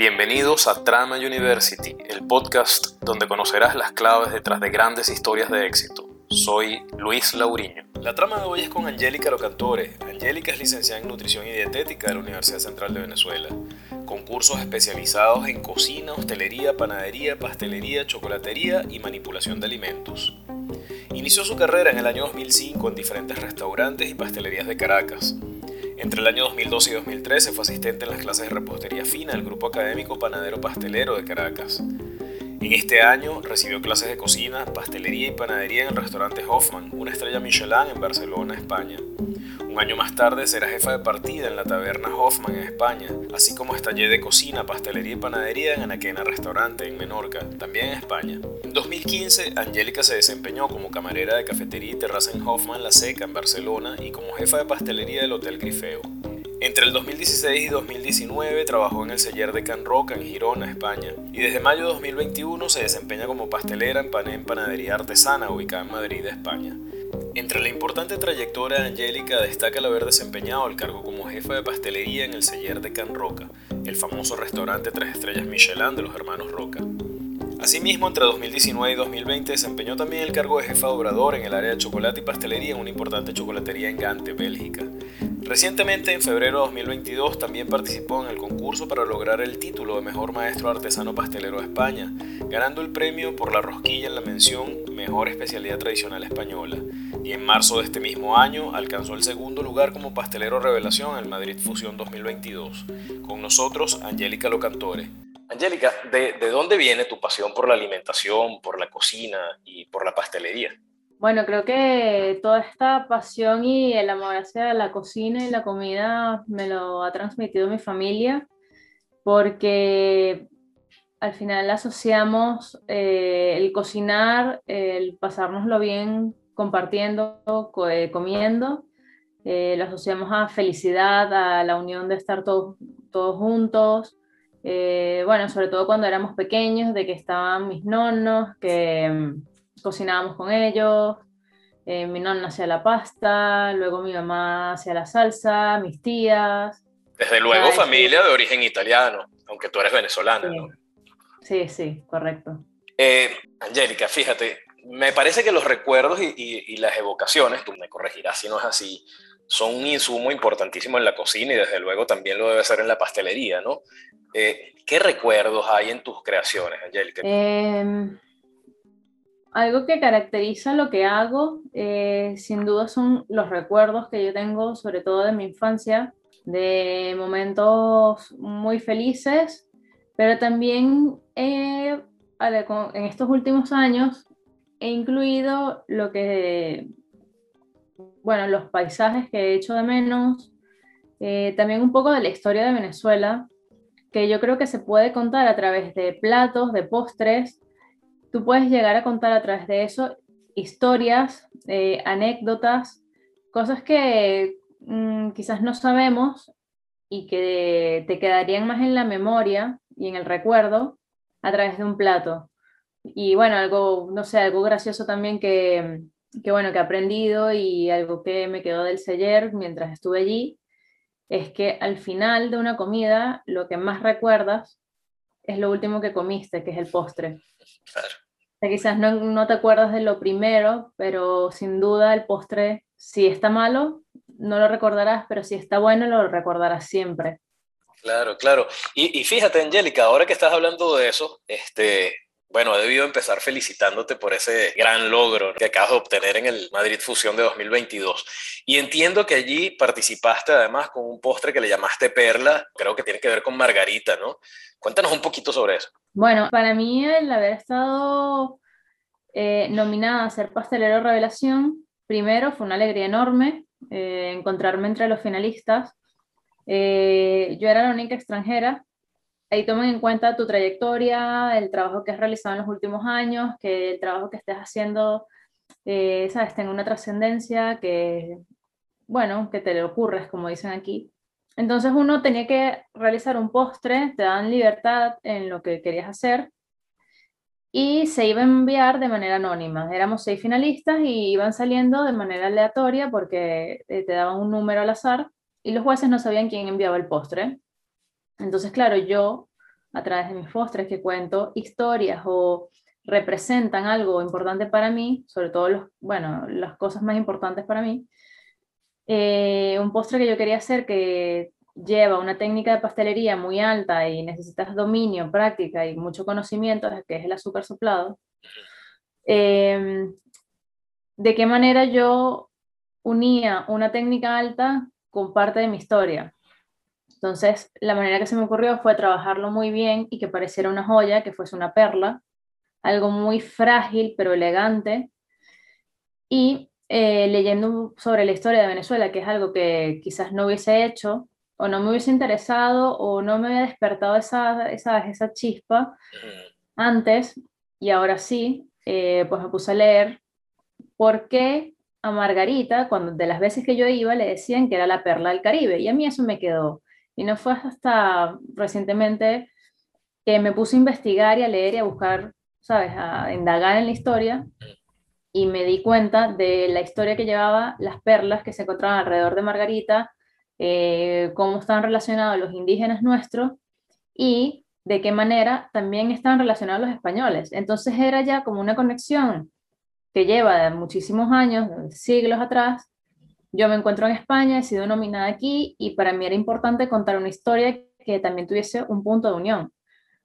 Bienvenidos a Trama University, el podcast donde conocerás las claves detrás de grandes historias de éxito. Soy Luis Lauriño. La trama de hoy es con Angélica Locantore. Angélica es licenciada en Nutrición y Dietética de la Universidad Central de Venezuela, con cursos especializados en cocina, hostelería, panadería, pastelería, chocolatería y manipulación de alimentos. Inició su carrera en el año 2005 en diferentes restaurantes y pastelerías de Caracas. Entre el año 2012 y 2013 fue asistente en las clases de repostería fina del Grupo Académico Panadero Pastelero de Caracas. En este año recibió clases de cocina, pastelería y panadería en el restaurante Hoffman, una estrella Michelin en Barcelona, España. Un año más tarde será jefa de partida en la taberna Hoffman en España, así como estallé de cocina, pastelería y panadería en Anaquena Restaurante en Menorca, también en España. En 2015, Angélica se desempeñó como camarera de cafetería y terraza en Hoffman La Seca en Barcelona y como jefa de pastelería del Hotel Grifeo. Entre el 2016 y 2019 trabajó en el Seller de Can Roca en Girona, España, y desde mayo de 2021 se desempeña como pastelera en en Panadería Artesana, ubicada en Madrid, España. Entre la importante trayectoria de Angélica destaca el haber desempeñado el cargo como jefa de pastelería en el Seller de Can Roca, el famoso restaurante tres estrellas Michelin de los hermanos Roca. Asimismo, entre 2019 y 2020 desempeñó también el cargo de jefa de obrador en el área de chocolate y pastelería en una importante chocolatería en Gante, Bélgica. Recientemente, en febrero de 2022, también participó en el concurso para lograr el título de Mejor Maestro Artesano Pastelero de España, ganando el premio por la rosquilla en la mención Mejor Especialidad Tradicional Española. Y en marzo de este mismo año alcanzó el segundo lugar como pastelero revelación en el Madrid Fusión 2022. Con nosotros, Angélica Locantore. Angélica, ¿de, ¿de dónde viene tu pasión por la alimentación, por la cocina y por la pastelería? Bueno, creo que toda esta pasión y el amor hacia la cocina y la comida me lo ha transmitido mi familia, porque al final asociamos eh, el cocinar, el pasárnoslo bien compartiendo, eh, comiendo, eh, lo asociamos a felicidad, a la unión de estar todos, todos juntos, eh, bueno, sobre todo cuando éramos pequeños, de que estaban mis nonos, que mm, cocinábamos con ellos, eh, mi nonna hacía la pasta, luego mi mamá hacía la salsa, mis tías. Desde luego familia de origen italiano, aunque tú eres venezolana, sí. ¿no? Sí, sí, correcto. Eh, Angélica, fíjate, me parece que los recuerdos y, las evocaciones, tú me corregirás si no es así, son un insumo importantísimo en la cocina y desde luego también lo debe ser en la pastelería, ¿no? Eh, ¿Qué recuerdos hay en tus creaciones, Angélica? Eh, algo que caracteriza lo que hago, eh, sin duda, son los recuerdos que yo tengo, sobre todo de mi infancia, de momentos muy felices, pero también en estos últimos años he incluido lo que, bueno, los paisajes que he hecho de menos, eh, también un poco de la historia de Venezuela, que yo creo que se puede contar a través de platos, de postres. Tú puedes llegar a contar a través de eso historias, eh, anécdotas, cosas que mmm, quizás no sabemos y que te quedarían más en la memoria y en el recuerdo a través de un plato. Y bueno, algo, no sé, algo gracioso también que, que bueno, que he aprendido y algo que me quedó del seller mientras estuve allí, es que al final de una comida lo que más recuerdas es lo último que comiste, que es el postre. Claro. O sea, quizás no, no, te acuerdas de lo primero, pero sin duda el postre, si está malo, no lo recordarás, pero si está bueno, lo recordarás siempre. Claro, claro. Y, y fíjate, Angélica, ahora que estás hablando de eso, este, bueno, he debido empezar felicitándote por ese gran logro que acabas de obtener en el Madrid Fusión de 2022. Y entiendo que allí participaste además con un postre que le llamaste Perla, creo que tiene que ver con Margarita, ¿no? Cuéntanos un poquito sobre eso. Bueno, para mí el haber estado eh, nominada a ser pastelero revelación, primero fue una alegría enorme eh, encontrarme entre los finalistas. Eh, yo era la única extranjera ahí toman en cuenta tu trayectoria, el trabajo que has realizado en los últimos años, que el trabajo que estés haciendo, eh, sabes, tenga una trascendencia, que, bueno, que te le ocurres, como dicen aquí. Entonces uno tenía que realizar un postre, te dan libertad en lo que querías hacer y se iba a enviar de manera anónima. Éramos seis finalistas y iban saliendo de manera aleatoria porque eh, te daban un número al azar y los jueces no sabían quién enviaba el postre. Entonces, claro, yo a través de mis postres, que cuento historias o representan algo importante para mí, sobre todo los, bueno, las cosas más importantes para mí. Eh, un postre que yo quería hacer que lleva una técnica de pastelería muy alta y necesitas dominio, práctica y mucho conocimiento, que es el azúcar soplado. Em, ¿De qué manera yo unía una técnica alta con parte de mi historia? Entonces, la manera que se me ocurrió fue trabajarlo muy bien y que pareciera una joya, que fuese una perla, algo muy frágil pero elegante. Y eh, leyendo sobre la historia de Venezuela, que es algo que quizás no hubiese hecho, o no me hubiese interesado, o no me había despertado esa, esa, esa chispa antes, y ahora sí, eh, pues me puse a leer por qué a Margarita, cuando de las veces que yo iba, le decían que era la perla del Caribe, y a mí eso me quedó. Y no fue hasta recientemente que me puse a investigar y a leer y a buscar, ¿sabes?, a indagar en la historia y me di cuenta de la historia que llevaba las perlas que se encontraban alrededor de Margarita, eh, cómo estaban relacionados los indígenas nuestros y de qué manera también estaban relacionados los españoles. Entonces era ya como una conexión que lleva muchísimos años, siglos atrás. Yo me encuentro en España, he sido nominada aquí y para mí era importante contar una historia que también tuviese un punto de unión.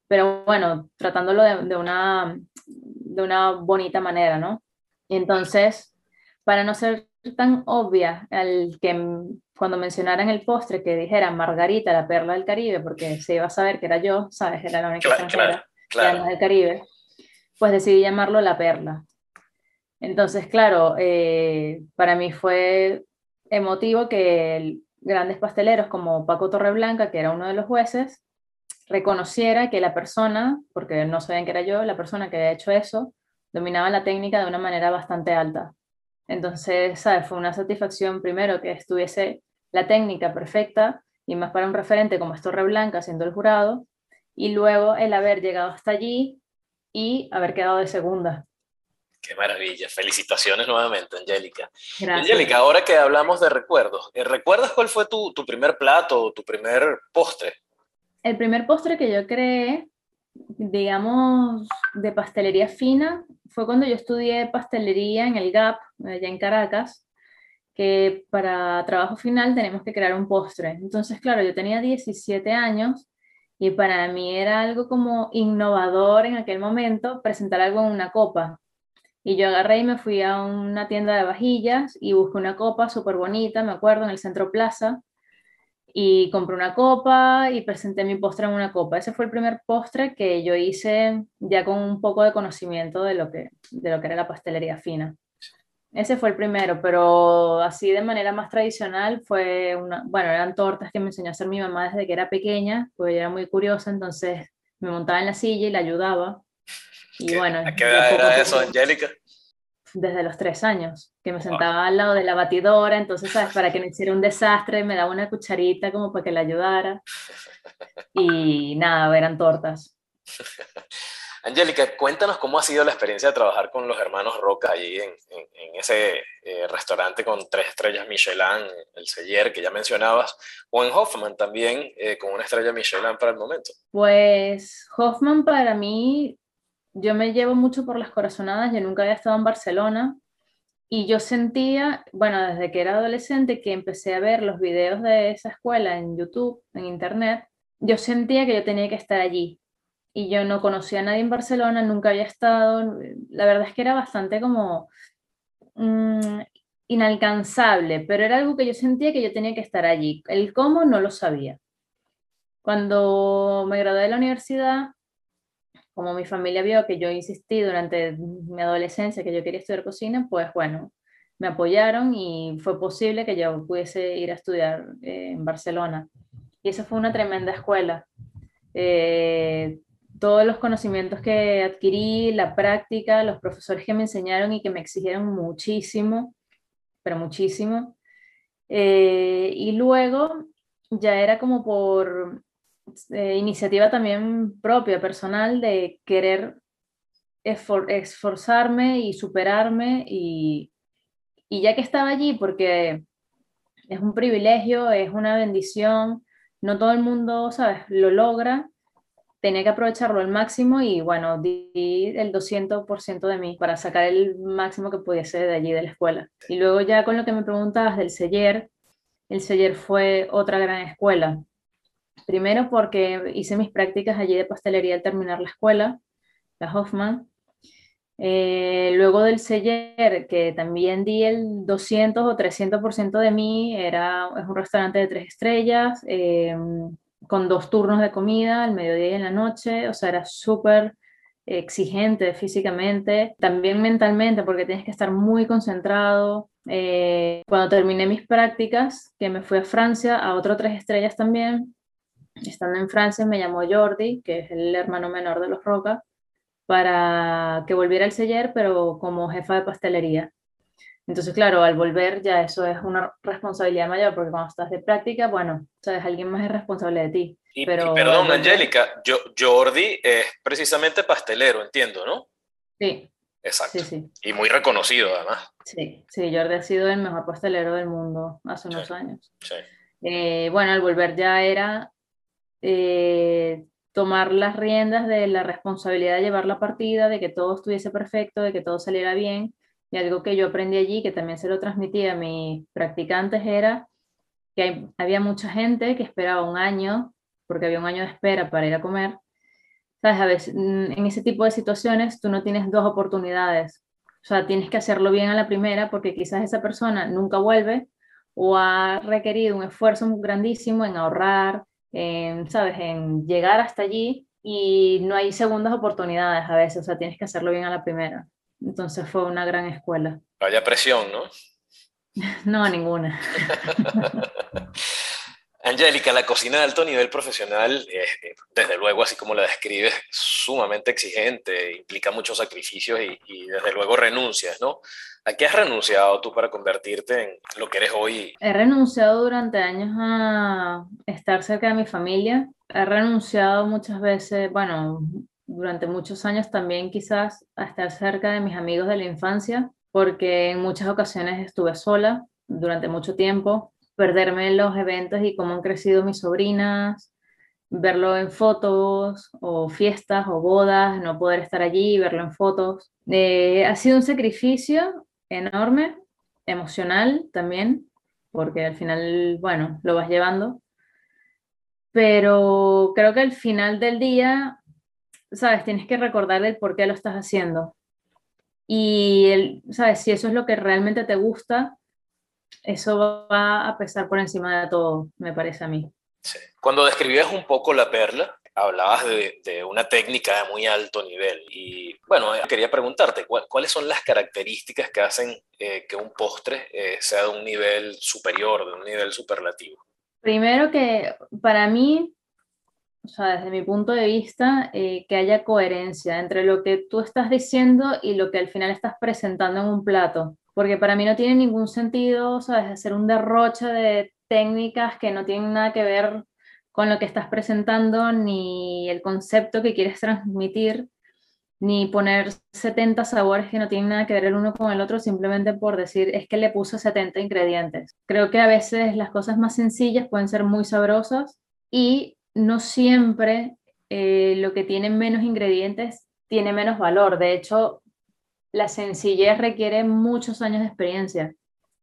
Pero bueno, tratándolo de, una, de una bonita manera, ¿no? Entonces, para no ser tan obvia al que cuando mencionaran el postre que dijera Margarita, la perla del Caribe, porque se iba a saber que era yo, ¿sabes? Era la única extranjera del Caribe, pues decidí llamarlo La Perla. Entonces, claro, eh, para mí fue emotivo que grandes pasteleros como Paco Torreblanca, que era uno de los jueces, reconociera que la persona, porque no sabían que era yo, la persona que había hecho eso, dominaba la técnica de una manera bastante alta. Entonces, ¿sabes? Fue una satisfacción primero que estuviese la técnica perfecta y más para un referente como es Blanca siendo el jurado, y luego el haber llegado hasta allí y haber quedado de segunda. Qué maravilla. Felicitaciones nuevamente, Angélica. Angélica, ahora que hablamos de recuerdos, ¿eh, ¿recuerdas cuál fue tu, tu primer plato o tu primer postre? El primer postre que yo creé, digamos, de pastelería fina, fue cuando yo estudié pastelería en el GAP, allá en Caracas, que para trabajo final tenemos que crear un postre. Entonces, claro, yo tenía 17 años y para mí era algo como innovador en aquel momento presentar algo en una copa. Y yo agarré y me fui a una tienda de vajillas y busqué una copa súper bonita, me acuerdo, en el Centro Plaza, y compré una copa y presenté mi postre en una copa. Ese fue el primer postre que yo hice ya con un poco de conocimiento de lo que, de lo que era la pastelería fina. Ese fue el primero, pero así de manera más tradicional fue una, bueno, eran tortas que me enseñó a hacer mi mamá desde que era pequeña, pues ella era muy curiosa, entonces me montaba en la silla y la ayudaba. Y bueno, ¿A qué edad era eso, Angélica? desde los tres años, que me sentaba al lado de la batidora, entonces, ¿sabes? Para que no hiciera un desastre, me daba una cucharita como para que la ayudara. Y nada, eran tortas. Angélica, cuéntanos cómo ha sido la experiencia de trabajar con los hermanos Roca allí en, en, ese eh, restaurante con tres estrellas Michelin, el Seller que ya mencionabas, o en Hoffman también eh, con una estrella Michelin para el momento. Pues Hoffman para mí yo me llevo mucho por las corazonadas, yo nunca había estado en Barcelona y yo sentía, bueno, desde que era adolescente que empecé a ver los videos de esa escuela en YouTube, en Internet, yo sentía que yo tenía que estar allí. Y yo no conocía a nadie en Barcelona, nunca había estado, la verdad es que era bastante como mm, inalcanzable, pero era algo que yo sentía que yo tenía que estar allí. El cómo no lo sabía. Cuando me gradué de la universidad, como mi familia vio que yo insistí durante mi adolescencia que yo quería estudiar cocina, pues bueno, me apoyaron y fue posible que yo pudiese ir a estudiar eh, en Barcelona. Y esa fue una tremenda escuela. Eh, todos los conocimientos que adquirí, la práctica, los profesores que me enseñaron y que me exigieron muchísimo, pero muchísimo. Eh, y luego ya era como por eh, iniciativa también propia, personal, de querer esforzarme y superarme y, y ya que estaba allí, porque es un privilegio, es una bendición, no todo el mundo, ¿sabes?, lo logra, tenía que aprovecharlo al máximo y bueno, di el 200% de mí para sacar el máximo que pudiese de allí de la escuela. Y luego ya con lo que me preguntabas del Seller, el Seller fue otra gran escuela. Primero porque hice mis prácticas allí de pastelería al terminar la escuela, la Hoffman. Eh, luego del Seller, que también di el 200 o 300% de mí, era, es un restaurante de tres estrellas. Eh, con dos turnos de comida, al mediodía y en la noche, o sea, era súper exigente físicamente, también mentalmente, porque tienes que estar muy concentrado. Eh, cuando terminé mis prácticas, que me fui a Francia, a otro tres estrellas también, estando en Francia me llamó Jordi, que es el hermano menor de los Roca, para que volviera al Seller, pero como jefa de pastelería. Entonces, claro, al volver ya eso es una responsabilidad mayor, porque cuando estás de práctica, bueno, sabes, alguien más es responsable de ti. Y, pero, perdón, Angélica, yo, Jordi es precisamente pastelero, entiendo, ¿no? Sí. Exacto. Sí, sí. Y muy reconocido, además. Sí, sí, Jordi ha sido el mejor pastelero del mundo hace unos años. Sí. Eh, bueno, al volver ya era eh, tomar las riendas de la responsabilidad de llevar la partida, de que todo estuviese perfecto, de que todo saliera bien y algo que yo aprendí allí, que también se lo transmití a mis practicantes, era que había mucha gente que esperaba un año, porque había un año de espera para ir a comer. ¿Sabes? A veces, mm, en ese tipo de situaciones tú no tienes dos oportunidades. O sea, tienes que hacerlo bien a la primera porque quizás esa persona nunca vuelve o ha requerido un esfuerzo grandísimo en ahorrar, en, ¿sabes? En llegar hasta allí y no hay segundas oportunidades a veces. O sea, tienes que hacerlo bien a la primera. Entonces fue una gran escuela. Vaya presión, ¿no? no, ninguna. Angélica, la cocina de alto nivel profesional, eh, desde luego, así como la describes, sumamente exigente, implica muchos sacrificios y, y, desde luego renuncias, ¿no? ¿A qué has renunciado tú para convertirte en lo que eres hoy? He renunciado durante años a estar cerca de mi familia. He renunciado muchas veces, bueno, durante muchos años también quizás a estar cerca de mis amigos de la infancia, porque en muchas ocasiones estuve sola durante mucho tiempo, perderme en los eventos y cómo han crecido mis sobrinas, verlo en fotos o fiestas o bodas, no poder estar allí, verlo en fotos. Eh, ha sido un sacrificio enorme, emocional también, porque al final, bueno, lo vas llevando. Pero creo que al final del día ¿sabes? Tienes que recordar el por qué lo estás haciendo. Y, el, ¿sabes? Si eso es lo que realmente te gusta, eso va a pesar por encima de todo, me parece a mí. Cuando describías un poco la perla, hablabas de, de, una técnica de muy alto nivel. Y bueno, quería preguntarte, ¿cuáles son las características que hacen eh, que un postre eh, sea de un nivel superior, de un nivel superlativo? Primero que para mí o sea, desde mi punto de vista, eh, que haya coherencia entre lo que tú estás diciendo y lo que al final estás presentando en un plato. Porque para mí no tiene ningún sentido, ¿sabes? Hacer un derroche de técnicas que no tienen nada que ver con lo que estás presentando, ni el concepto que quieres transmitir, ni poner 70 sabores que no tienen nada que ver el uno con el otro simplemente por decir es que le puso 70 ingredientes. Creo que a veces las cosas más sencillas pueden ser muy sabrosas y no siempre eh, lo que tiene menos ingredientes tiene menos valor. De hecho, la sencillez requiere muchos años de experiencia.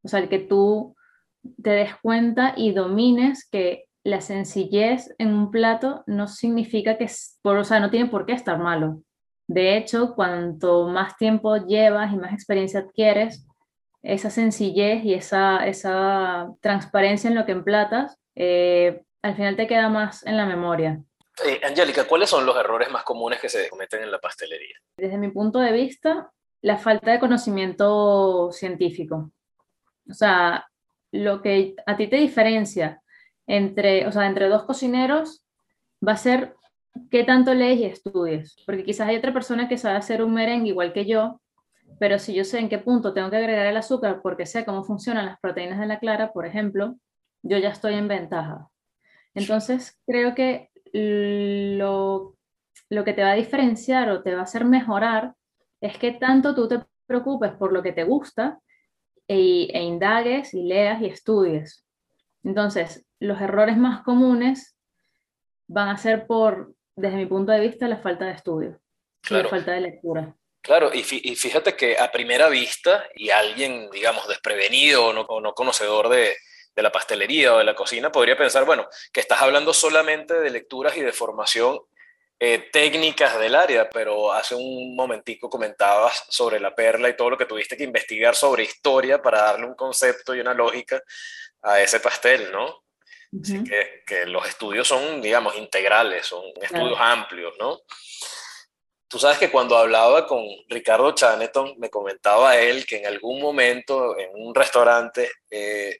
O sea, el que tú te des cuenta y domines que la sencillez en un plato no significa que, por, o sea, no tiene por qué estar malo. De hecho, cuanto más tiempo llevas y más experiencia adquieres, esa sencillez y esa, esa transparencia en lo que emplatas eh, al final te queda más en la memoria. Eh, Angélica, ¿cuáles son los errores más comunes que se cometen en la pastelería? Desde mi punto de vista, la falta de conocimiento científico. O sea, lo que a ti te diferencia entre, o sea, entre dos cocineros va a ser qué tanto lees y estudies. Porque quizás hay otra persona que sabe hacer un merengue igual que yo, pero si yo sé en qué punto tengo que agregar el azúcar porque sé cómo funcionan las proteínas de la clara, por ejemplo, yo ya estoy en ventaja. Entonces, creo que lo, que te va a diferenciar o te va a hacer mejorar es que tanto tú te preocupes por lo que te gusta e, e indagues y leas y estudies. Entonces, los errores más comunes van a ser por desde mi punto de vista, la falta de estudio la falta de lectura. Claro, y, fíjate que a primera vista, y alguien, digamos, desprevenido o no, conocedor de, la pastelería o de la cocina, podría pensar, bueno, que estás hablando solamente de lecturas y de formación eh, técnicas del área, pero hace un momentico comentabas sobre la perla y todo lo que tuviste que investigar sobre historia para darle un concepto y una lógica a ese pastel, ¿no? Así que, los estudios son, digamos, integrales, son estudios amplios, ¿no? Tú sabes que cuando hablaba con Ricardo Chaneton, me comentaba él que en algún momento en un restaurante eh,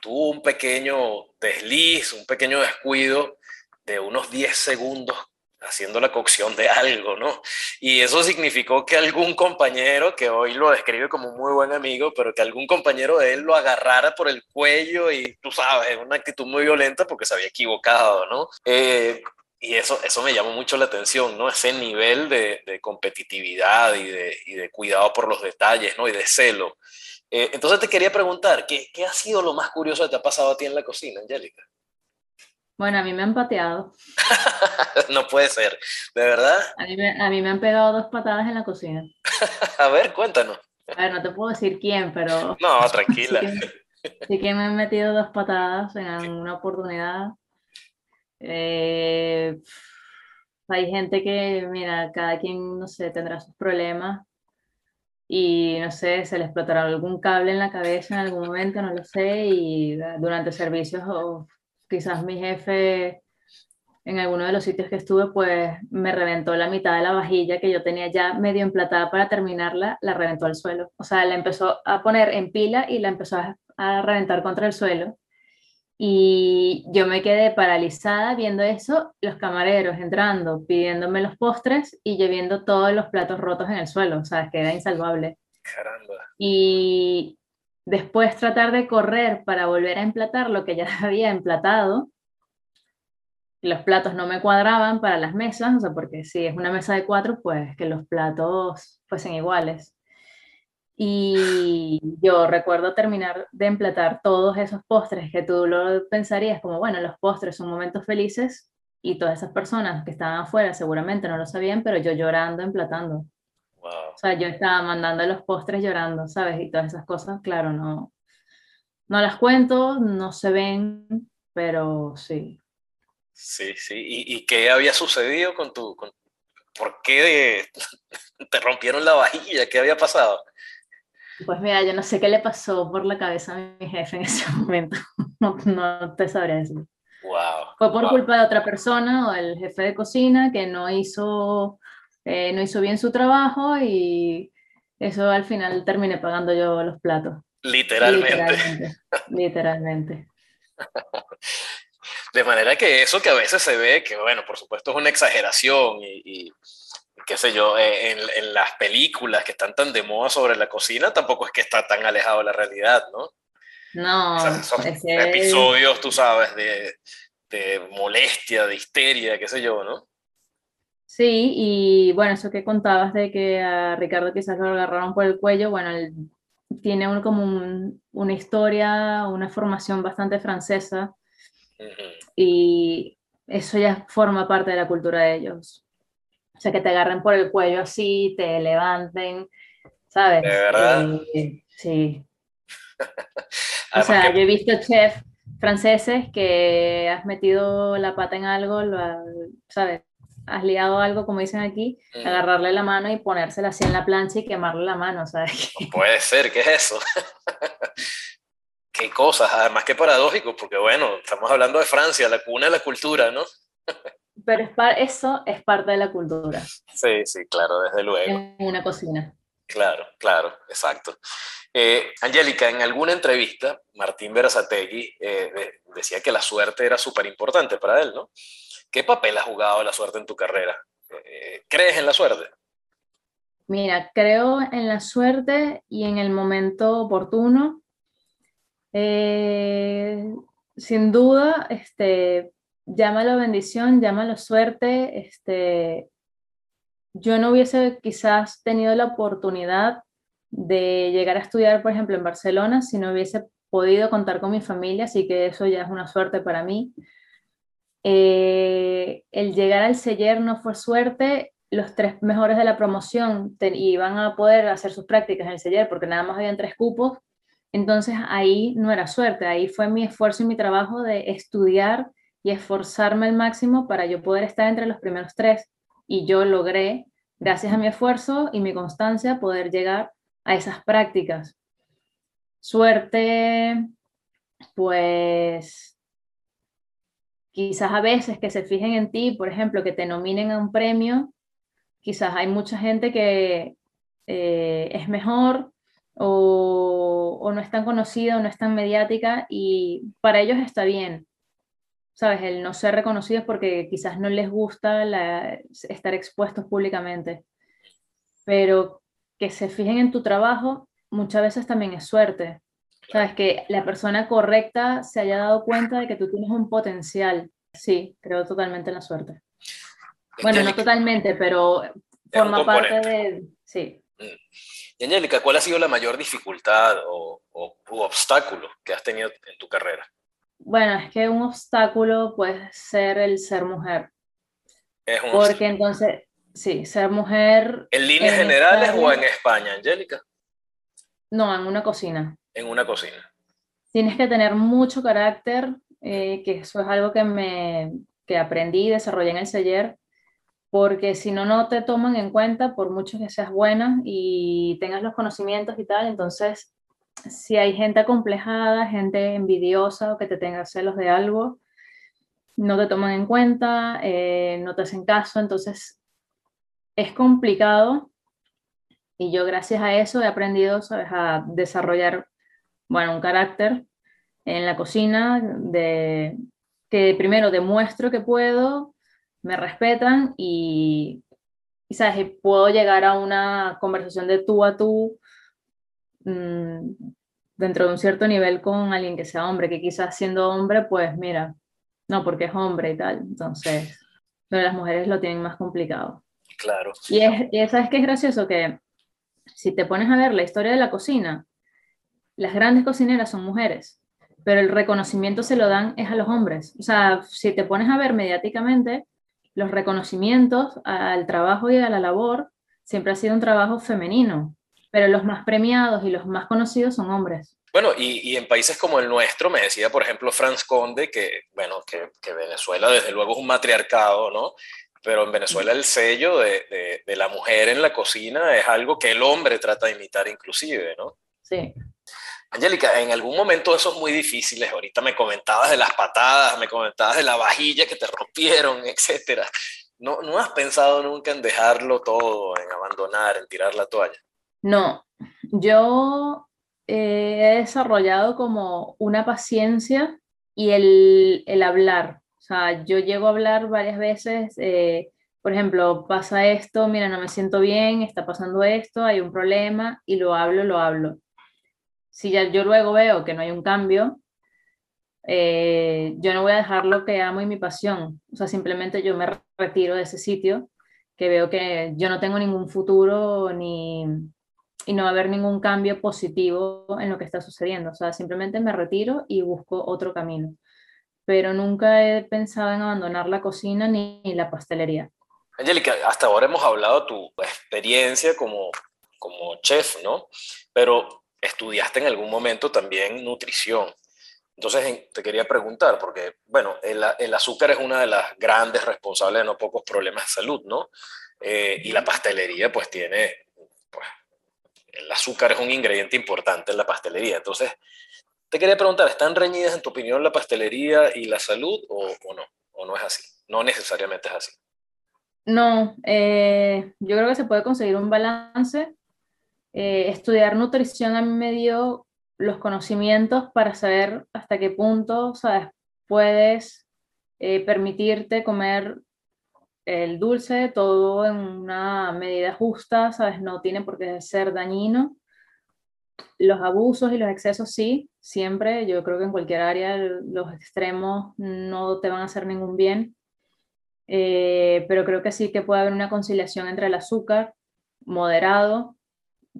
tuvo un pequeño desliz, un pequeño descuido de unos 10 segundos haciendo la cocción de algo, ¿no? Y eso significó que algún compañero, que hoy lo describe como un muy buen amigo, pero que algún compañero de él lo agarrara por el cuello y tú sabes, una actitud muy violenta porque se había equivocado, ¿no? Eh, y eso, eso me llamó mucho la atención, ¿no? Ese nivel de, competitividad y de, y de, cuidado por los detalles, ¿no? Y de celo. Eh, entonces te quería preguntar, ¿qué, ¿qué, ha sido lo más curioso que te ha pasado a ti en la cocina, Angélica? Bueno, a mí me han pateado. no puede ser, ¿de verdad? A mí, me, a mí me han pegado dos patadas en la cocina. a ver, cuéntanos. A ver, no te puedo decir quién, pero... No, tranquila. sí, que, me han metido dos patadas en una oportunidad eh, hay gente que, mira, cada quien, no sé, tendrá sus problemas y, no sé, se le explotará algún cable en la cabeza en algún momento, no lo sé, y durante servicios o quizás mi jefe en alguno de los sitios que estuve, pues me reventó la mitad de la vajilla que yo tenía ya medio emplatada para terminarla, la reventó al suelo. O sea, la empezó a poner en pila y la empezó a reventar contra el suelo. Y yo me quedé paralizada viendo eso, los camareros entrando, pidiéndome los postres y yo viendo todos los platos rotos en el suelo, o sea, que era insalvable. Caramba. Y después tratar de correr para volver a emplatar lo que ya había emplatado. Los platos no me cuadraban para las mesas, o sea, porque si es una mesa de cuatro, pues que los platos fuesen iguales. Y yo recuerdo terminar de emplatar todos esos postres que tú lo pensarías como, bueno, los postres son momentos felices y todas esas personas que estaban afuera seguramente no lo sabían, pero yo llorando, emplatando. O sea, yo estaba mandando los postres llorando, ¿sabes? Y todas esas cosas, claro, no, no las cuento, no se ven, pero sí. Sí, sí. ¿Y, y qué había sucedido con tu... Con, ¿Por qué te rompieron la vajilla? ¿Qué había pasado? Pues mira, yo no sé qué le pasó por la cabeza a mi jefe en ese momento. No, no te sabré decir. Wow, Fue por culpa de otra persona o el jefe de cocina que no hizo, eh, no hizo bien su trabajo y eso al final terminé pagando yo los platos. Literalmente. Literalmente. literalmente. De manera que eso que a veces se ve, que bueno, por supuesto es una exageración y qué sé yo, eh, en, las películas que están tan de moda sobre la cocina, tampoco es que está tan alejado de la realidad, ¿no? No. son episodios, tú sabes, de, molestia, de histeria, qué sé yo, ¿no? Sí, y bueno, eso que contabas de que a Ricardo quizás lo agarraron por el cuello, bueno, tiene un, como una historia, una formación bastante francesa, y eso ya forma parte de la cultura de ellos. O sea, que te agarren por el cuello así, te levanten, ¿sabes? ¿De verdad? sí. o sea, yo he visto chefs franceses que has metido la pata en algo, lo, ¿sabes? Has liado algo, como dicen aquí, mm. agarrarle la mano y ponérsela así en la plancha y quemarle la mano, ¿sabes? No puede ser, ¿qué es eso? Qué cosas, además qué paradójico, porque bueno, estamos hablando de Francia, la cuna de la cultura, ¿no? Pero eso es parte de la cultura. Sí, sí, claro, desde luego. En una cocina. Claro, claro, exacto. Eh, Angélica, en alguna entrevista, Martín Berazategui eh, decía que la suerte era súper importante para él, ¿no? ¿Qué papel ha jugado la suerte en tu carrera? Eh, ¿Crees en la suerte? Mira, creo en la suerte y en el momento oportuno. sin duda, este, llámalo bendición, llámalo suerte, este, yo no hubiese quizás tenido la oportunidad de llegar a estudiar, por ejemplo, en Barcelona, si no hubiese podido contar con mi familia, así que eso ya es una suerte para mí. Eh, el llegar al Seller no fue suerte, los tres mejores de la promoción iban a poder hacer sus prácticas en el Seller porque nada más habían tres cupos, entonces ahí no era suerte, ahí fue mi esfuerzo y mi trabajo de estudiar y esforzarme al máximo para yo poder estar entre los primeros tres. Y yo logré, gracias a mi esfuerzo y mi constancia, poder llegar a esas prácticas. Suerte, pues quizás a veces que se fijen en ti, por ejemplo, que te nominen a un premio, quizás hay mucha gente que eh, es mejor o, no es tan conocida o no es tan mediática y para ellos está bien. ¿Sabes? El no ser reconocido es porque quizás no les gusta estar expuestos públicamente. Pero que se fijen en tu trabajo muchas veces también es suerte. Sabes que la persona correcta se haya dado cuenta de que tú tienes un potencial. Sí, creo totalmente en la suerte. Bueno, no totalmente, pero forma parte de... Sí. Mm. Y Angélica, ¿cuál ha sido la mayor dificultad o, o obstáculo que has tenido en tu carrera? Bueno, es que un obstáculo puede ser el ser mujer. Es un Porque entonces, sí, ser mujer... ¿En líneas generales o en España, Angélica? No, en una cocina. En una cocina. Tienes que tener mucho carácter, eh, que eso es algo que, me, que aprendí y desarrollé en el taller, porque si no, no te toman en cuenta por mucho que seas buena y tengas los conocimientos y tal, entonces si hay gente acomplejada, gente envidiosa o que te tenga celos de algo, no te toman en cuenta, eh, no te hacen caso, entonces es complicado y yo gracias a eso he aprendido ¿sabes? a desarrollar bueno, un carácter en la cocina de que primero demuestro que puedo, me respetan y, y ¿sabes? puedo llegar a una conversación de tú a tú Mm, dentro de un cierto nivel con alguien que sea hombre, que quizás siendo hombre, pues mira, no, porque es hombre y tal. Entonces, pero las mujeres lo tienen más complicado. Claro. Y, es, y sabes que es gracioso que si te pones a ver la historia de la cocina, las grandes cocineras son mujeres, pero el reconocimiento se lo dan es a los hombres. O sea, si te pones a ver mediáticamente, los reconocimientos al trabajo y a la labor siempre ha sido un trabajo femenino pero los más premiados y los más conocidos son hombres. Bueno, y, y, en países como el nuestro, me decía, por ejemplo, Franz Conde, que, bueno, que, que, Venezuela desde luego es un matriarcado, ¿no? Pero en Venezuela el sello de, de, de, la mujer en la cocina es algo que el hombre trata de imitar inclusive, ¿no? Sí. Angélica, en algún momento esos muy difíciles, ahorita me comentabas de las patadas, me comentabas de la vajilla que te rompieron, etcétera. ¿No, ¿No has pensado nunca en dejarlo todo, en abandonar, en tirar la toalla? No, yo eh, he desarrollado como una paciencia y el, hablar. O sea, yo llego a hablar varias veces, eh, por ejemplo, pasa esto, mira, no me siento bien, está pasando esto, hay un problema y lo hablo, lo hablo. Si ya yo luego veo que no hay un cambio, eh, yo no voy a dejar lo que amo y mi pasión. O sea, simplemente yo me retiro de ese sitio que veo que yo no tengo ningún futuro ni, y no va a haber ningún cambio positivo en lo que está sucediendo. O sea, simplemente me retiro y busco otro camino. Pero nunca he pensado en abandonar la cocina ni la pastelería. Angélica, hasta ahora hemos hablado tu experiencia como, como chef, ¿no? Pero estudiaste en algún momento también nutrición. Entonces te quería preguntar, porque, bueno, el, el azúcar es una de las grandes responsables de no pocos problemas de salud, ¿no? Eh, y la pastelería, pues, tiene pues, el azúcar es un ingrediente importante en la pastelería. Entonces, te quería preguntar, ¿están reñidas en tu opinión la pastelería y la salud o, no? ¿O no es así? No necesariamente es así. No, eh, yo creo que se puede conseguir un balance. Eh, estudiar nutrición a mí me dio los conocimientos para saber hasta qué punto sabes, puedes eh, permitirte comer el dulce, todo en una medida justa, ¿sabes? No tiene por qué ser dañino. Los abusos y los excesos sí, siempre, yo creo que en cualquier área los extremos no te van a hacer ningún bien, eh, pero creo que sí que puede haber una conciliación entre el azúcar moderado,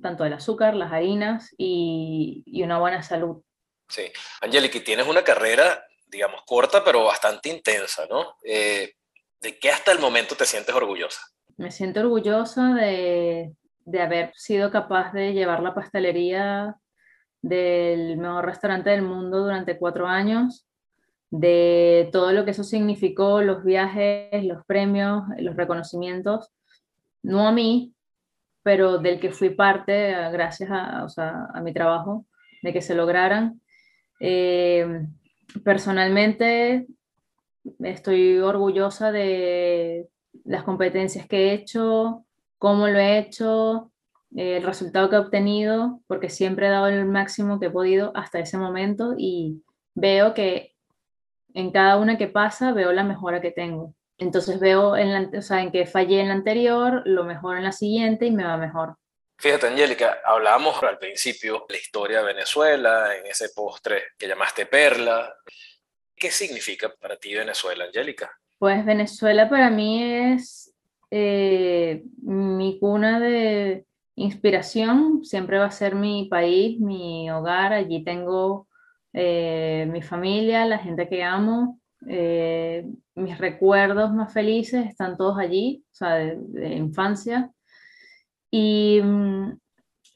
tanto el azúcar, las harinas y, y una buena salud. Sí, Angélica, tienes una carrera digamos, corta, pero bastante intensa, ¿no? Eh, ¿De qué hasta el momento te sientes orgullosa? Me siento orgullosa de, de haber sido capaz de llevar la pastelería del mejor restaurante del mundo durante cuatro años, de todo lo que eso significó, los viajes, los premios, los reconocimientos, no a mí, pero del que fui parte gracias a, o sea, a mi trabajo, de que se lograran. Eh, personalmente estoy orgullosa de las competencias que he hecho, cómo lo he hecho, eh, el resultado que he obtenido, porque siempre he dado el máximo que he podido hasta ese momento y veo que en cada una que pasa veo la mejora que tengo. Entonces veo en, la, o sea, en que fallé en la anterior, lo mejor en la siguiente y me va mejor. Fíjate, Angélica, hablábamos al principio de la historia de Venezuela, en ese postre que llamaste Perla. ¿Qué significa para ti Venezuela, Angélica? Pues Venezuela para mí es eh, mi cuna de inspiración, siempre va a ser mi país, mi hogar, allí tengo eh, mi familia, la gente que amo, eh, mis recuerdos más felices están todos allí, o sea, de, infancia. Y mm,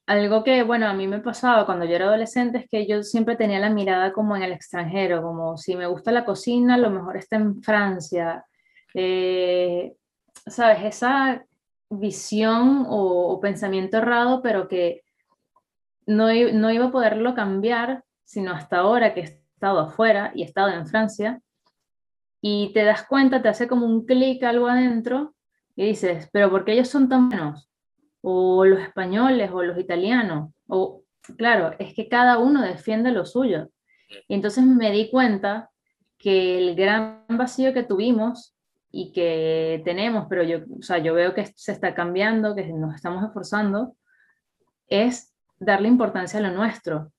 algo que, bueno, a mí me pasaba cuando yo era adolescente es que yo siempre tenía la mirada como en el extranjero, como si me gusta la cocina, lo mejor está en Francia. Eh, ¿Sabes? Esa visión o, pensamiento errado, pero que no, no iba a poderlo cambiar, sino hasta ahora que he estado afuera y he estado en Francia, y te das cuenta, te hace como un clic algo adentro y dices, pero ¿por qué ellos son tan buenos? O los españoles o los italianos. O, claro, es que cada uno defiende lo suyo. Y entonces me di cuenta que el gran vacío que tuvimos y que tenemos, pero yo, o sea, yo veo que se está cambiando, que nos estamos esforzando, es darle importancia a lo nuestro.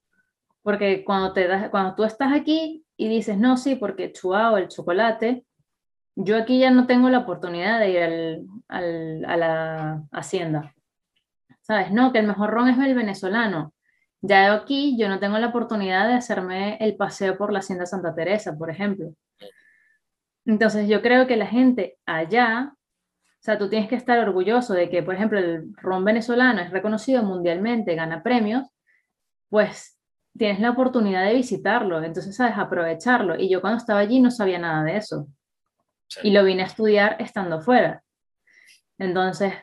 Porque cuando, te das, cuando tú estás aquí y dices, no, sí, porque chuao, el chocolate, yo aquí ya no tengo la oportunidad de ir al, al, a la hacienda. ¿Sabes? No, que el mejor ron es el venezolano. Ya aquí yo no tengo la oportunidad de hacerme el paseo por la hacienda Santa Teresa, por ejemplo. Entonces yo creo que la gente allá, o sea, tú tienes que estar orgulloso de que, por ejemplo, el ron venezolano es reconocido mundialmente, gana premios, pues tienes la oportunidad de visitarlo, entonces sabes aprovecharlo. Y yo cuando estaba allí no sabía nada de eso. Y lo vine a estudiar estando fuera. Entonces,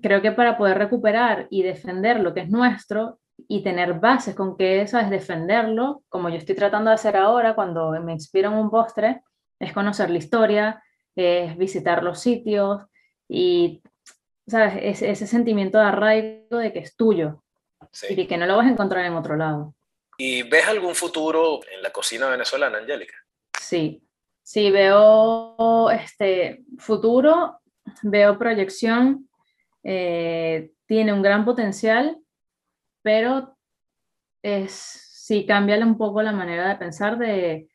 creo que para poder recuperar y defender lo que es nuestro y tener bases con que sabes defenderlo, como yo estoy tratando de hacer ahora cuando me inspiro en un postre, es conocer la historia, es visitar los sitios y, ¿sabes? Ese, ese sentimiento de arraigo de que es tuyo y que no lo vas a encontrar en otro lado. ¿Y ves algún futuro en la cocina venezolana, Angélica? Sí, sí, veo este futuro, veo proyección, eh, tiene un gran potencial, pero es, sí, cambia un poco la manera de pensar de,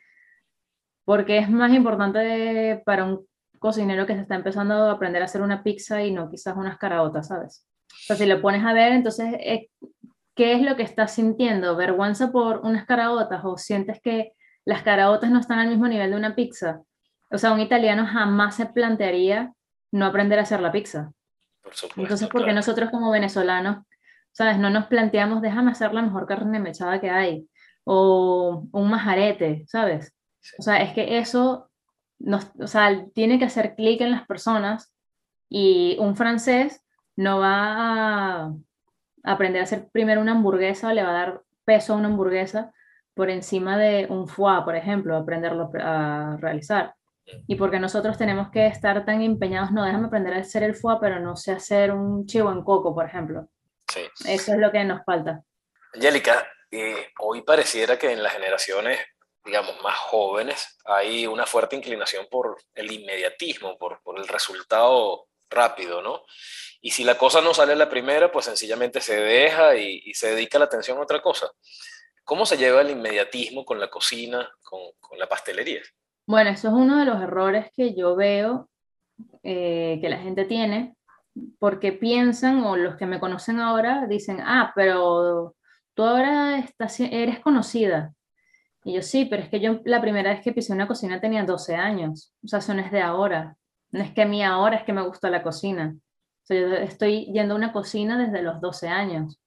porque es más importante para un cocinero que se está empezando a aprender a hacer una pizza y no quizás unas caraotas, ¿sabes? O sea, si lo pones a ver, entonces eh, ¿qué es lo que estás sintiendo? ¿Vergüenza por unas caraotas o sientes que las caraotas no están al mismo nivel de una pizza? O sea, un italiano jamás se plantearía no aprender a hacer la pizza. Por supuesto, Entonces, ¿por qué nosotros como venezolanos, sabes, no nos planteamos, déjame hacer la mejor carne mechada que hay? O un majarete, ¿sabes? O sea, es que eso nos, o sea, tiene que hacer clic en las personas y un francés no va a aprender a hacer primero una hamburguesa le va a dar peso a una hamburguesa por encima de un foie, por ejemplo, aprenderlo a realizar. Y porque nosotros tenemos que estar tan empeñados, no, déjame aprender a hacer el foie, pero no sé hacer un chivo en coco, por ejemplo. Sí. Eso es lo que nos falta. Angélica, eh, hoy pareciera que en las generaciones, digamos, más jóvenes, hay una fuerte inclinación por el inmediatismo, por, por el resultado rápido, ¿no? Y si la cosa no sale a la primera, pues sencillamente se deja y, se dedica la atención a otra cosa. ¿Cómo se lleva el inmediatismo con la cocina, con, la pastelería? Bueno, eso es uno de los errores que yo veo eh, que la gente tiene, porque piensan, o los que me conocen ahora, dicen, ah, pero tú ahora estás, eres conocida. Y yo sí, pero es que yo la primera vez que pisé una cocina tenía 12 años. O sea, eso no es de ahora. No es que a mí ahora es que me gusta la cocina. Yo estoy yendo a una cocina desde los 12 años.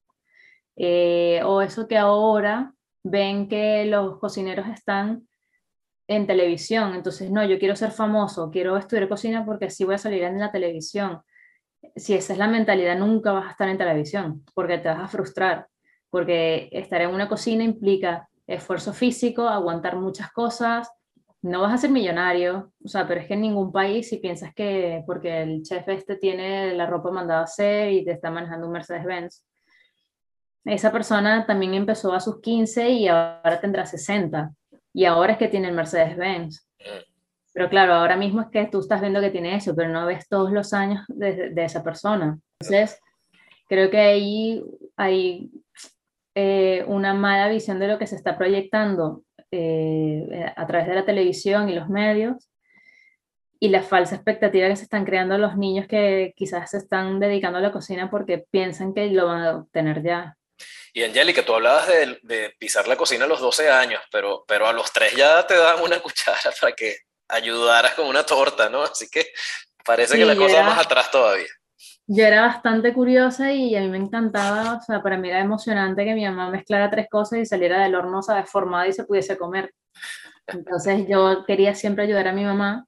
Eh, o eso que ahora ven que los cocineros están en televisión. Entonces, no, yo quiero ser famoso, quiero estudiar cocina porque así voy a salir en la televisión. Si esa es la mentalidad, nunca vas a estar en televisión porque te vas a frustrar. Porque estar en una cocina implica esfuerzo físico, aguantar muchas cosas. No vas a ser millonario, o sea, pero es que en ningún país, si piensas que porque el chef este tiene la ropa mandada a hacer y te está manejando un Mercedes-Benz, esa persona también empezó a sus 15 y ahora tendrá 60 y ahora es que tiene el Mercedes-Benz. Pero claro, ahora mismo es que tú estás viendo que tiene eso, pero no ves todos los años de, esa persona. Entonces, creo que ahí hay eh, una mala visión de lo que se está proyectando eh, a través de la televisión y los medios y la falsa expectativa que se están creando los niños que quizás se están dedicando a la cocina porque piensan que lo van a obtener ya. Y Angélica, tú hablabas de, pisar la cocina a los 12 años, pero, pero a los 3 ya te daban una cuchara para que ayudaras con una torta, ¿no? Así que parece que la cosa va más atrás todavía. Yo era bastante curiosa y a mí me encantaba, o sea, para mí era emocionante que mi mamá mezclara tres cosas y saliera del horno, ¿sabes? Formada y se pudiese comer. Entonces yo quería siempre ayudar a mi mamá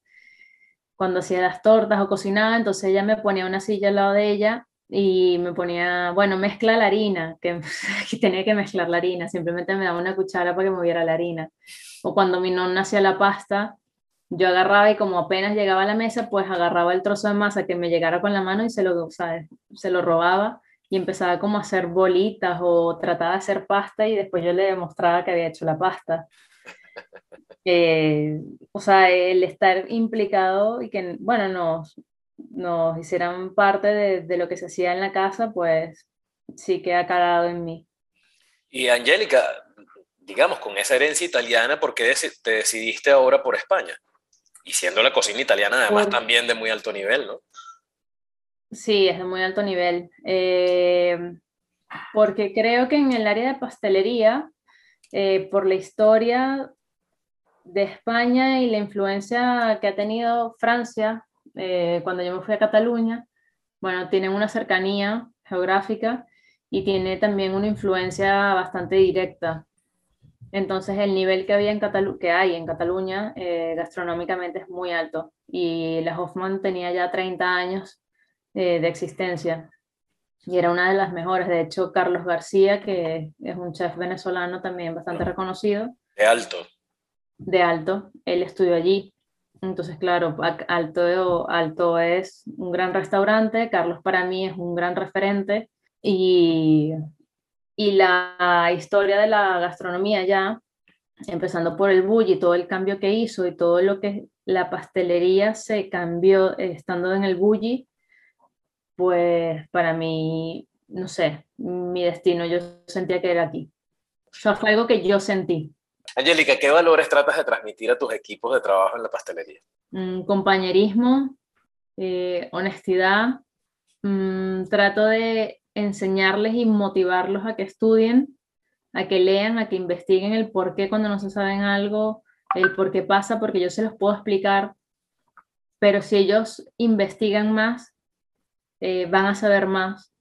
cuando hacía las tortas o cocinaba, entonces ella me ponía una silla al lado de ella y me ponía, bueno, mezcla la harina, que, tenía que mezclar la harina, simplemente me daba una cuchara para que moviera la harina. O cuando mi nonna hacía la pasta, yo agarraba y como apenas llegaba a la mesa, pues agarraba el trozo de masa que me llegara con la mano y se lo, se lo robaba y empezaba como a hacer bolitas o trataba de hacer pasta y después yo le demostraba que había hecho la pasta. Eh, o sea, el estar implicado y que, bueno, no, nos hicieran parte de, lo que se hacía en la casa, pues sí que ha calado en mí. Y Angélica, digamos, con esa herencia italiana, ¿por qué te decidiste ahora por España? Y siendo la cocina italiana además también de muy alto nivel, ¿no? Sí, es de muy alto nivel. Eh, porque creo que en el área de pastelería, eh, por la historia de España y la influencia que ha tenido Francia eh, cuando yo me fui a Cataluña, bueno, tienen una cercanía geográfica y tiene también una influencia bastante directa. Entonces el nivel que, había en que hay en Cataluña eh, gastronómicamente es muy alto y la Hoffman tenía ya 30 años eh, de existencia y era una de las mejores. De hecho, Carlos García, que es un chef venezolano también bastante reconocido. De alto. De alto, él estudió allí entonces, claro, Alto, Alto es un gran restaurante, Carlos para mí es un gran referente y, y la historia de la gastronomía ya, empezando por el bulli, todo el cambio que hizo y todo lo que la pastelería se cambió estando en el bulli, pues para mí, no sé, mi destino, yo sentía que era aquí. O sea, fue algo que yo sentí. Angélica, ¿qué valores tratas de transmitir a tus equipos de trabajo en la pastelería? Mm, compañerismo, eh, honestidad. Mm, trato de enseñarles y motivarlos a que estudien, a que lean, a que investiguen el por qué cuando no se saben algo, el por qué pasa, porque yo se los puedo explicar, pero si ellos investigan más, eh, van a saber más.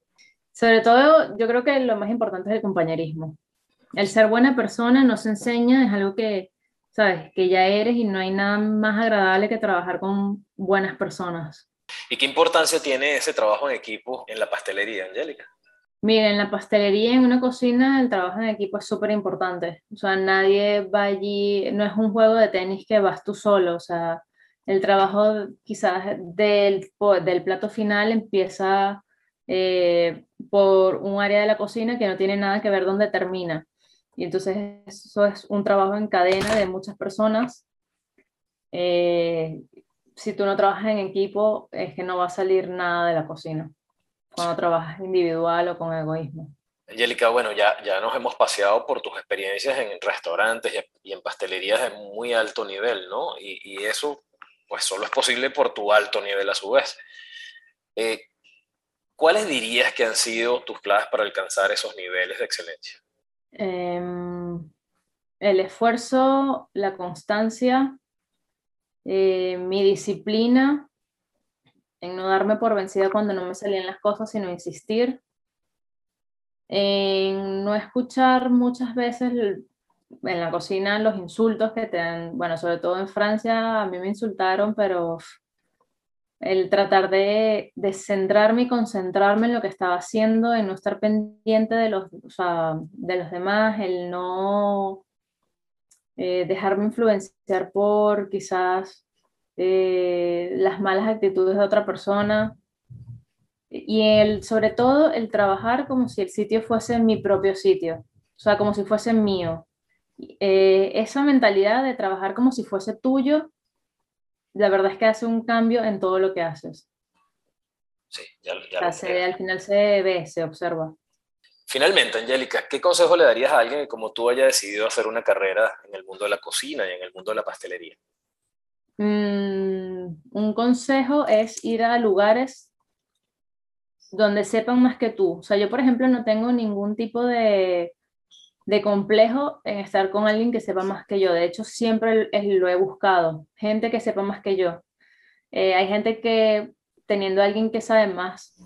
Sobre todo, yo creo que lo más importante es el compañerismo el ser buena persona no se enseña, es algo que, sabes, que ya eres y no hay nada más agradable que trabajar con buenas personas. ¿Y qué importancia tiene ese trabajo en equipo en la pastelería, Angélica? Mira, en la pastelería, en una cocina, el trabajo en equipo es súper importante. O sea, nadie va allí, no es un juego de tenis que vas tú solo. O sea, el trabajo quizás del, del plato final empieza eh, por un área de la cocina que no tiene nada que ver dónde termina. Y entonces eso es un trabajo en cadena de muchas personas. Eh, si tú no trabajas en equipo, es que no va a salir nada de la cocina, cuando trabajas individual o con egoísmo. Angélica, bueno, ya, ya nos hemos paseado por tus experiencias en restaurantes y en pastelerías de muy alto nivel, ¿no? Y, y eso, pues solo es posible por tu alto nivel a su vez. Eh, ¿Cuáles dirías que han sido tus claves para alcanzar esos niveles de excelencia? Em, el esfuerzo, la constancia, eh, mi disciplina en no darme por vencida cuando no me salían las cosas, sino insistir, en no escuchar muchas veces en la cocina los insultos que te dan, bueno, sobre todo en Francia a mí me insultaron, pero el tratar de, de, centrarme y concentrarme en lo que estaba haciendo, en no estar pendiente de los, o sea, de los demás, el no eh, dejarme influenciar por quizás eh, las malas actitudes de otra persona y el, sobre todo el trabajar como si el sitio fuese mi propio sitio, o sea, como si fuese mío. Eh, esa mentalidad de trabajar como si fuese tuyo la verdad es que hace un cambio en todo lo que haces. Sí, ya, ya al final se ve, se observa. Finalmente, Angélica, ¿qué consejo le darías a alguien que como tú haya decidido hacer una carrera en el mundo de la cocina y en el mundo de la pastelería? Mm, un consejo es ir a lugares donde sepan más que tú. O sea, yo, por ejemplo, no tengo ningún tipo de de complejo en estar con alguien que sepa más que yo. De hecho, siempre lo he buscado, gente que sepa más que yo. Eh, hay gente que teniendo a alguien que sabe más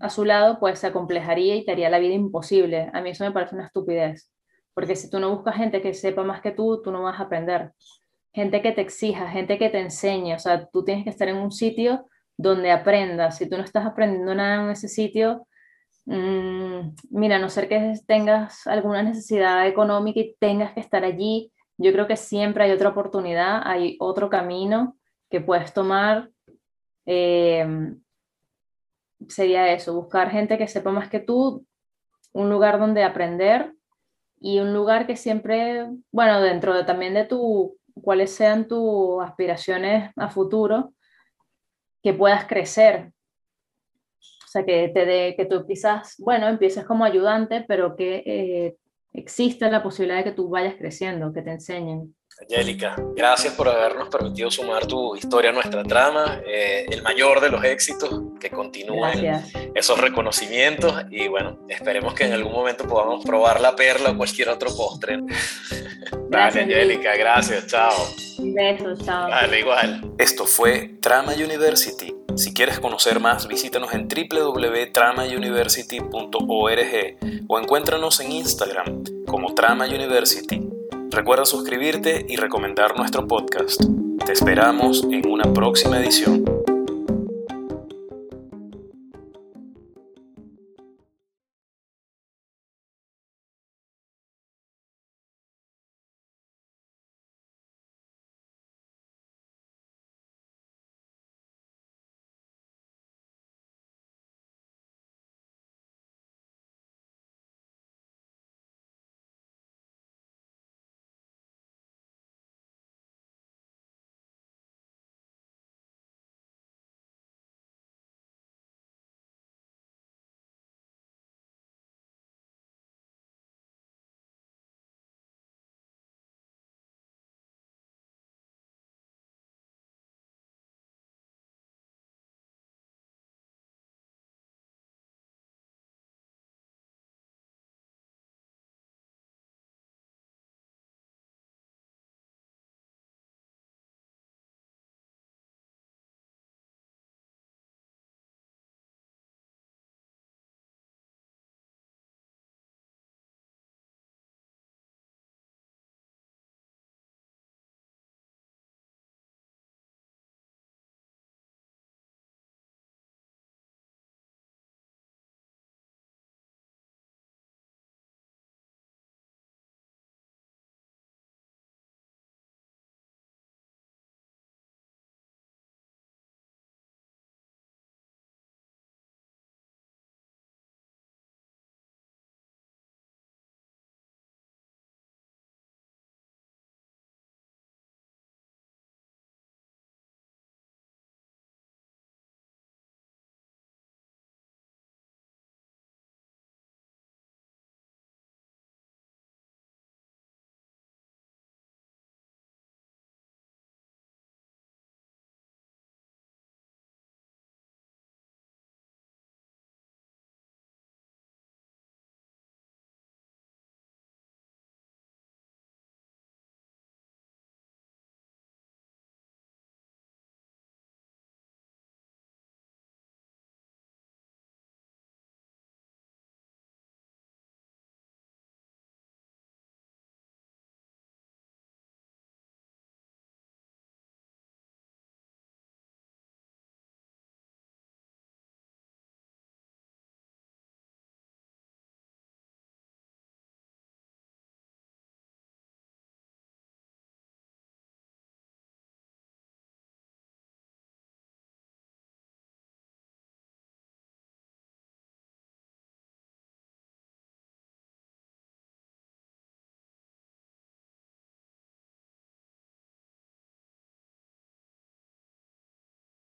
a su lado, pues se acomplejaría y te haría la vida imposible. A mí eso me parece una estupidez, porque si tú no buscas gente que sepa más que tú, tú no vas a aprender. Gente que te exija, gente que te enseñe, o sea, tú tienes que estar en un sitio donde aprendas. Si tú no estás aprendiendo nada en ese sitio, Mm, mira, a no ser que tengas alguna necesidad económica y tengas que estar allí, yo creo que siempre hay otra oportunidad, hay otro camino que puedes tomar. Eh, sería eso, buscar gente que sepa más que tú, un lugar donde aprender y un lugar que siempre, bueno, dentro de, también de tu, cuáles sean tus aspiraciones a futuro, que puedas crecer, o sea, que, te de, que tú quizás, bueno, empieces como ayudante, pero que eh, exista la posibilidad de que tú vayas creciendo, que te enseñen. Angélica, gracias por habernos permitido sumar tu historia a nuestra trama, eh, el mayor de los éxitos, que continúen esos reconocimientos y bueno, esperemos que en algún momento podamos probar la perla o cualquier otro postre. Dale, Angélica, gracias, chao. Un beso, chao. Dale, igual. Esto fue Trama University si quieres conocer más, visítanos en www.tramauniversity.org o encuéntranos en Instagram como Trama University. Recuerda suscribirte y recomendar nuestro podcast. Te esperamos en una próxima edición.